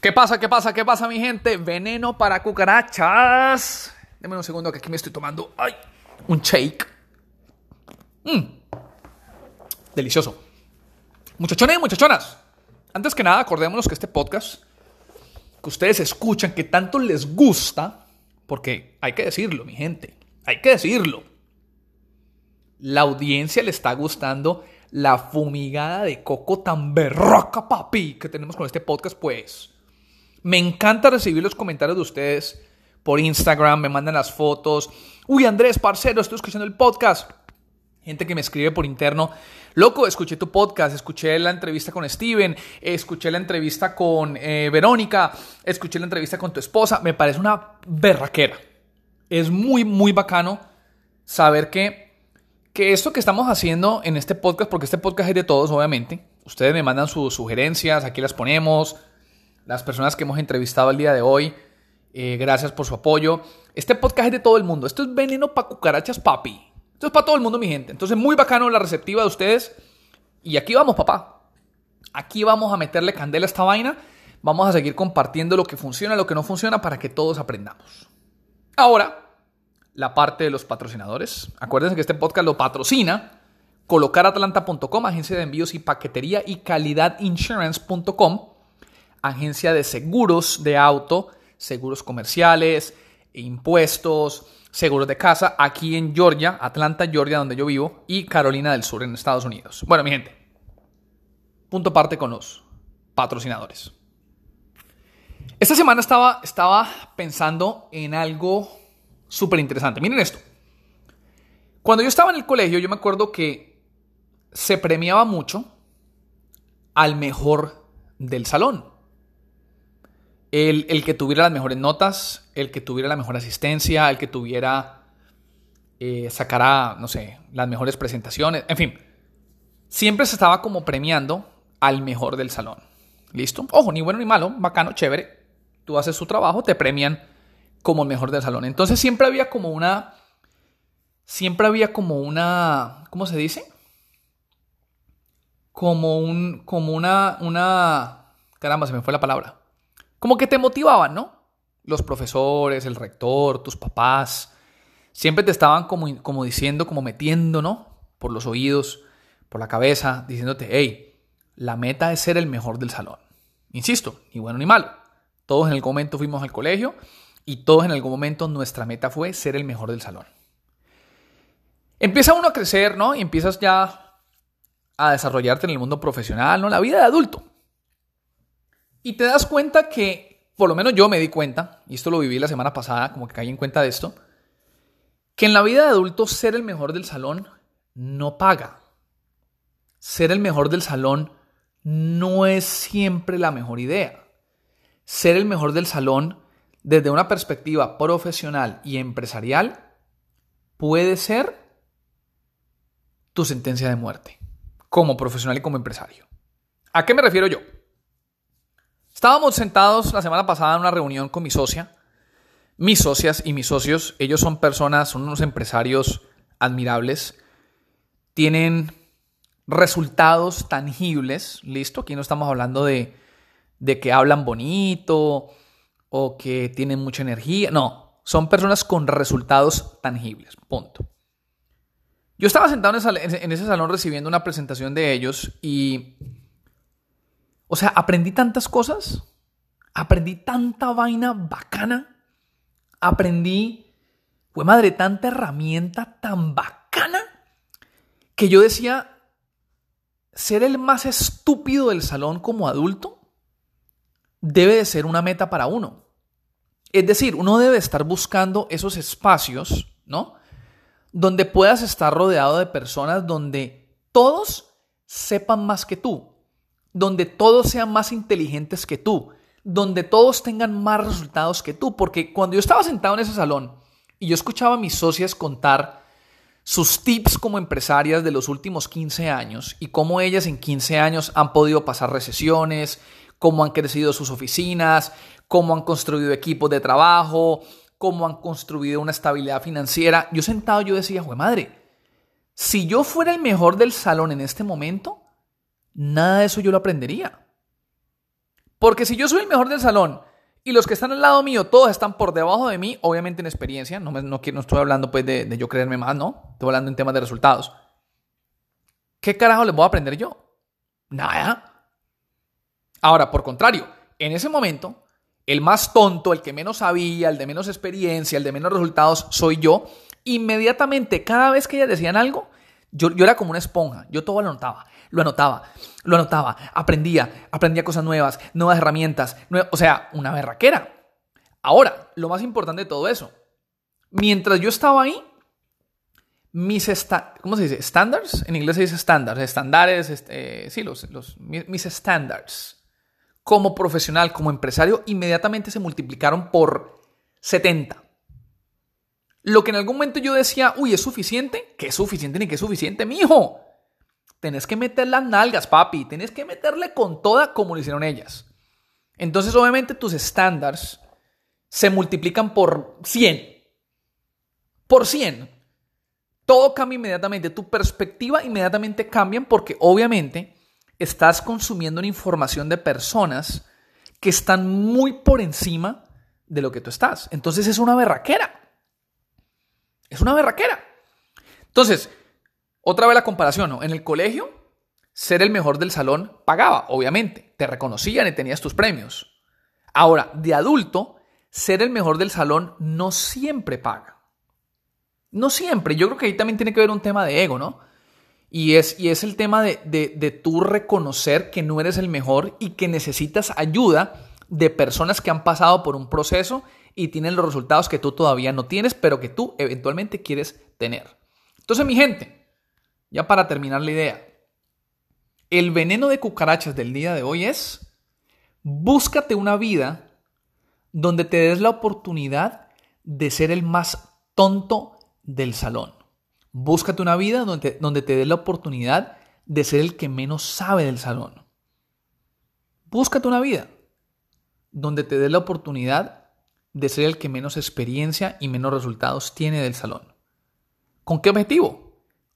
¿Qué pasa? ¿Qué pasa? ¿Qué pasa, mi gente? Veneno para cucarachas. Deme un segundo que aquí me estoy tomando un shake. Mmm. Delicioso. Muchachones y muchachonas. Antes que nada, acordémonos que este podcast que ustedes escuchan, que tanto les gusta, porque hay que decirlo, mi gente, hay que decirlo. La audiencia le está gustando la fumigada de coco tan berroca, papi, que tenemos con este podcast, pues. Me encanta recibir los comentarios de ustedes por Instagram, me mandan las fotos. Uy, Andrés, parcero, estoy escuchando el podcast. Gente que me escribe por interno. Loco, escuché tu podcast, escuché la entrevista con Steven, escuché la entrevista con eh, Verónica, escuché la entrevista con tu esposa. Me parece una berraquera. Es muy, muy bacano saber que, que esto que estamos haciendo en este podcast, porque este podcast es de todos, obviamente. Ustedes me mandan sus sugerencias, aquí las ponemos las personas que hemos entrevistado el día de hoy. Eh, gracias por su apoyo. Este podcast es de todo el mundo. Esto es veneno para cucarachas, papi. Esto es para todo el mundo, mi gente. Entonces, muy bacano la receptiva de ustedes. Y aquí vamos, papá. Aquí vamos a meterle candela a esta vaina. Vamos a seguir compartiendo lo que funciona, lo que no funciona, para que todos aprendamos. Ahora, la parte de los patrocinadores. Acuérdense que este podcast lo patrocina colocaratlanta.com, agencia de envíos y paquetería y calidadinsurance.com agencia de seguros de auto, seguros comerciales, impuestos, seguros de casa, aquí en Georgia, Atlanta, Georgia, donde yo vivo, y Carolina del Sur, en Estados Unidos. Bueno, mi gente, punto parte con los patrocinadores. Esta semana estaba, estaba pensando en algo súper interesante. Miren esto. Cuando yo estaba en el colegio, yo me acuerdo que se premiaba mucho al mejor del salón. El, que tuviera las mejores notas, el que tuviera la mejor asistencia, el que tuviera, eh, sacara, no sé, las mejores presentaciones, en fin, siempre se estaba como premiando al mejor del salón. ¿Listo? Ojo, ni bueno ni malo, bacano, chévere. Tú haces su trabajo, te premian como el mejor del salón. Entonces siempre había como una, siempre había como una, ¿cómo se dice? Como un, como una, una, caramba, se me fue la palabra como que te motivaban, ¿no? Los profesores, el rector, tus papás, siempre te estaban como, como diciendo, como metiendo, ¿no? Por los oídos, por la cabeza, diciéndote, hey, la meta es ser el mejor del salón. Insisto, ni bueno ni malo. Todos en algún momento fuimos al colegio y todos en algún momento nuestra meta fue ser el mejor del salón. Empieza uno a crecer, ¿no? Y empiezas ya a desarrollarte en el mundo profesional, ¿no? La vida de adulto. Y te das cuenta que, por lo menos yo me di cuenta, y esto lo viví la semana pasada, como que caí en cuenta de esto, que en la vida de adulto ser el mejor del salón no paga. Ser el mejor del salón no es siempre la mejor idea. Ser el mejor del salón desde una perspectiva profesional y empresarial puede ser tu sentencia de muerte, como profesional y como empresario. ¿A qué me refiero yo? Estábamos sentados la semana pasada en una reunión con mi socia. Mis socias y mis socios, ellos son personas, son unos empresarios admirables. Tienen resultados tangibles, listo. Aquí no estamos hablando de, de que hablan bonito o que tienen mucha energía. No, son personas con resultados tangibles, punto. Yo estaba sentado en ese salón recibiendo una presentación de ellos y o sea, aprendí tantas cosas, aprendí tanta vaina bacana, aprendí, fue madre, tanta herramienta tan bacana que yo decía, ser el más estúpido del salón como adulto debe de ser una meta para uno. Es decir, uno debe estar buscando esos espacios, ¿no? Donde puedas estar rodeado de personas donde todos sepan más que tú, donde todos sean más inteligentes que tú, donde todos tengan más resultados que tú. Porque cuando yo estaba sentado en ese salón y yo escuchaba a mis socias contar sus tips como empresarias de los últimos 15 años y cómo ellas en 15 años han podido pasar recesiones, cómo han crecido sus oficinas, cómo han construido equipos de trabajo, cómo han construido una estabilidad financiera. Yo sentado yo decía, ¡jue madre! Si yo fuera el mejor del salón en este momento, Nada de eso yo lo aprendería. Porque si yo soy el mejor del salón y los que están al lado mío, todos están por debajo de mí, obviamente en experiencia, no, me, no, estoy hablando pues de, de, yo creerme más, no, estoy hablando en temas de resultados. ¿Qué carajo les voy a aprender yo? Nada. Ahora, por contrario, en ese momento, el más tonto, el que menos sabía, el de menos experiencia, el de menos resultados, soy yo. Inmediatamente, cada vez que ellas decían algo, yo, yo era como una esponja, yo todo lo anotaba, lo anotaba, lo anotaba, aprendía, aprendía cosas nuevas, nuevas herramientas, o sea, una berraquera. Ahora, lo más importante de todo eso, mientras yo estaba ahí, mis, ¿cómo se dice? Standards, en inglés se dice standards, estándares, este, sí, los, los, mis standards como profesional, como empresario, inmediatamente se multiplicaron por 70. Lo que en algún momento yo decía, uy, ¿es suficiente? ¿Qué es suficiente ni qué es suficiente, mijo? Tenés que meter las nalgas, papi. Tenés que meterle con toda como lo hicieron ellas. Entonces, obviamente, tus estándares se multiplican por 100. Por 100. Todo cambia inmediatamente. Tu perspectiva inmediatamente cambia porque, obviamente, estás consumiendo una información de personas que están muy por encima de lo que tú estás. Entonces, es una berraquera. Es una berraquera. Entonces, otra vez la comparación, ¿no? En el colegio, ser el mejor del salón pagaba, obviamente. Te reconocían y tenías tus premios. Ahora, de adulto, ser el mejor del salón no siempre paga. No siempre. Yo creo que ahí también tiene que ver un tema de ego, ¿no? Y es, y es el tema de, de, de tú reconocer que no eres el mejor y que necesitas ayuda de personas que han pasado por un proceso y tienen los resultados que tú todavía no tienes, pero que tú eventualmente quieres tener. Entonces, mi gente, ya para terminar la idea, el veneno de cucarachas del día de hoy es, búscate una vida donde te des la oportunidad de ser el más tonto del salón. Búscate una vida donde, donde te des la oportunidad de ser el que menos sabe del salón. Búscate una vida donde te des la oportunidad de ser el que menos experiencia y menos resultados tiene del salón. ¿Con qué objetivo?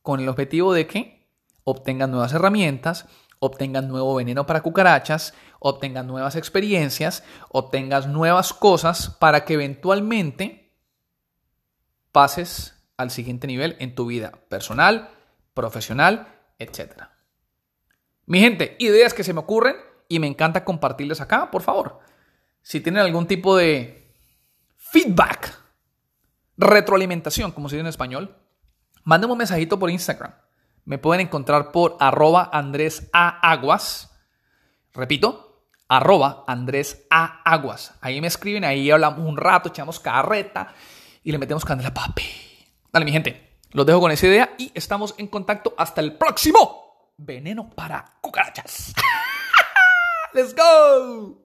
con el objetivo de que obtengan nuevas herramientas, obtengan nuevo veneno para cucarachas, obtengan nuevas experiencias, obtengas nuevas cosas para que eventualmente pases al siguiente nivel en tu vida personal, profesional, etc. Mi gente, ideas que se me ocurren y me encanta compartirles acá, por favor. Si tienen algún tipo de feedback, retroalimentación, como se dice en español, Mándenme un mensajito por Instagram. Me pueden encontrar por arroba Andrés A. Aguas. Repito, arroba Andrés A. Aguas. Ahí me escriben, ahí hablamos un rato, echamos carreta y le metemos candela papi. Dale, mi gente. Los dejo con esa idea y estamos en contacto hasta el próximo veneno para cucarachas. ¡Let's go!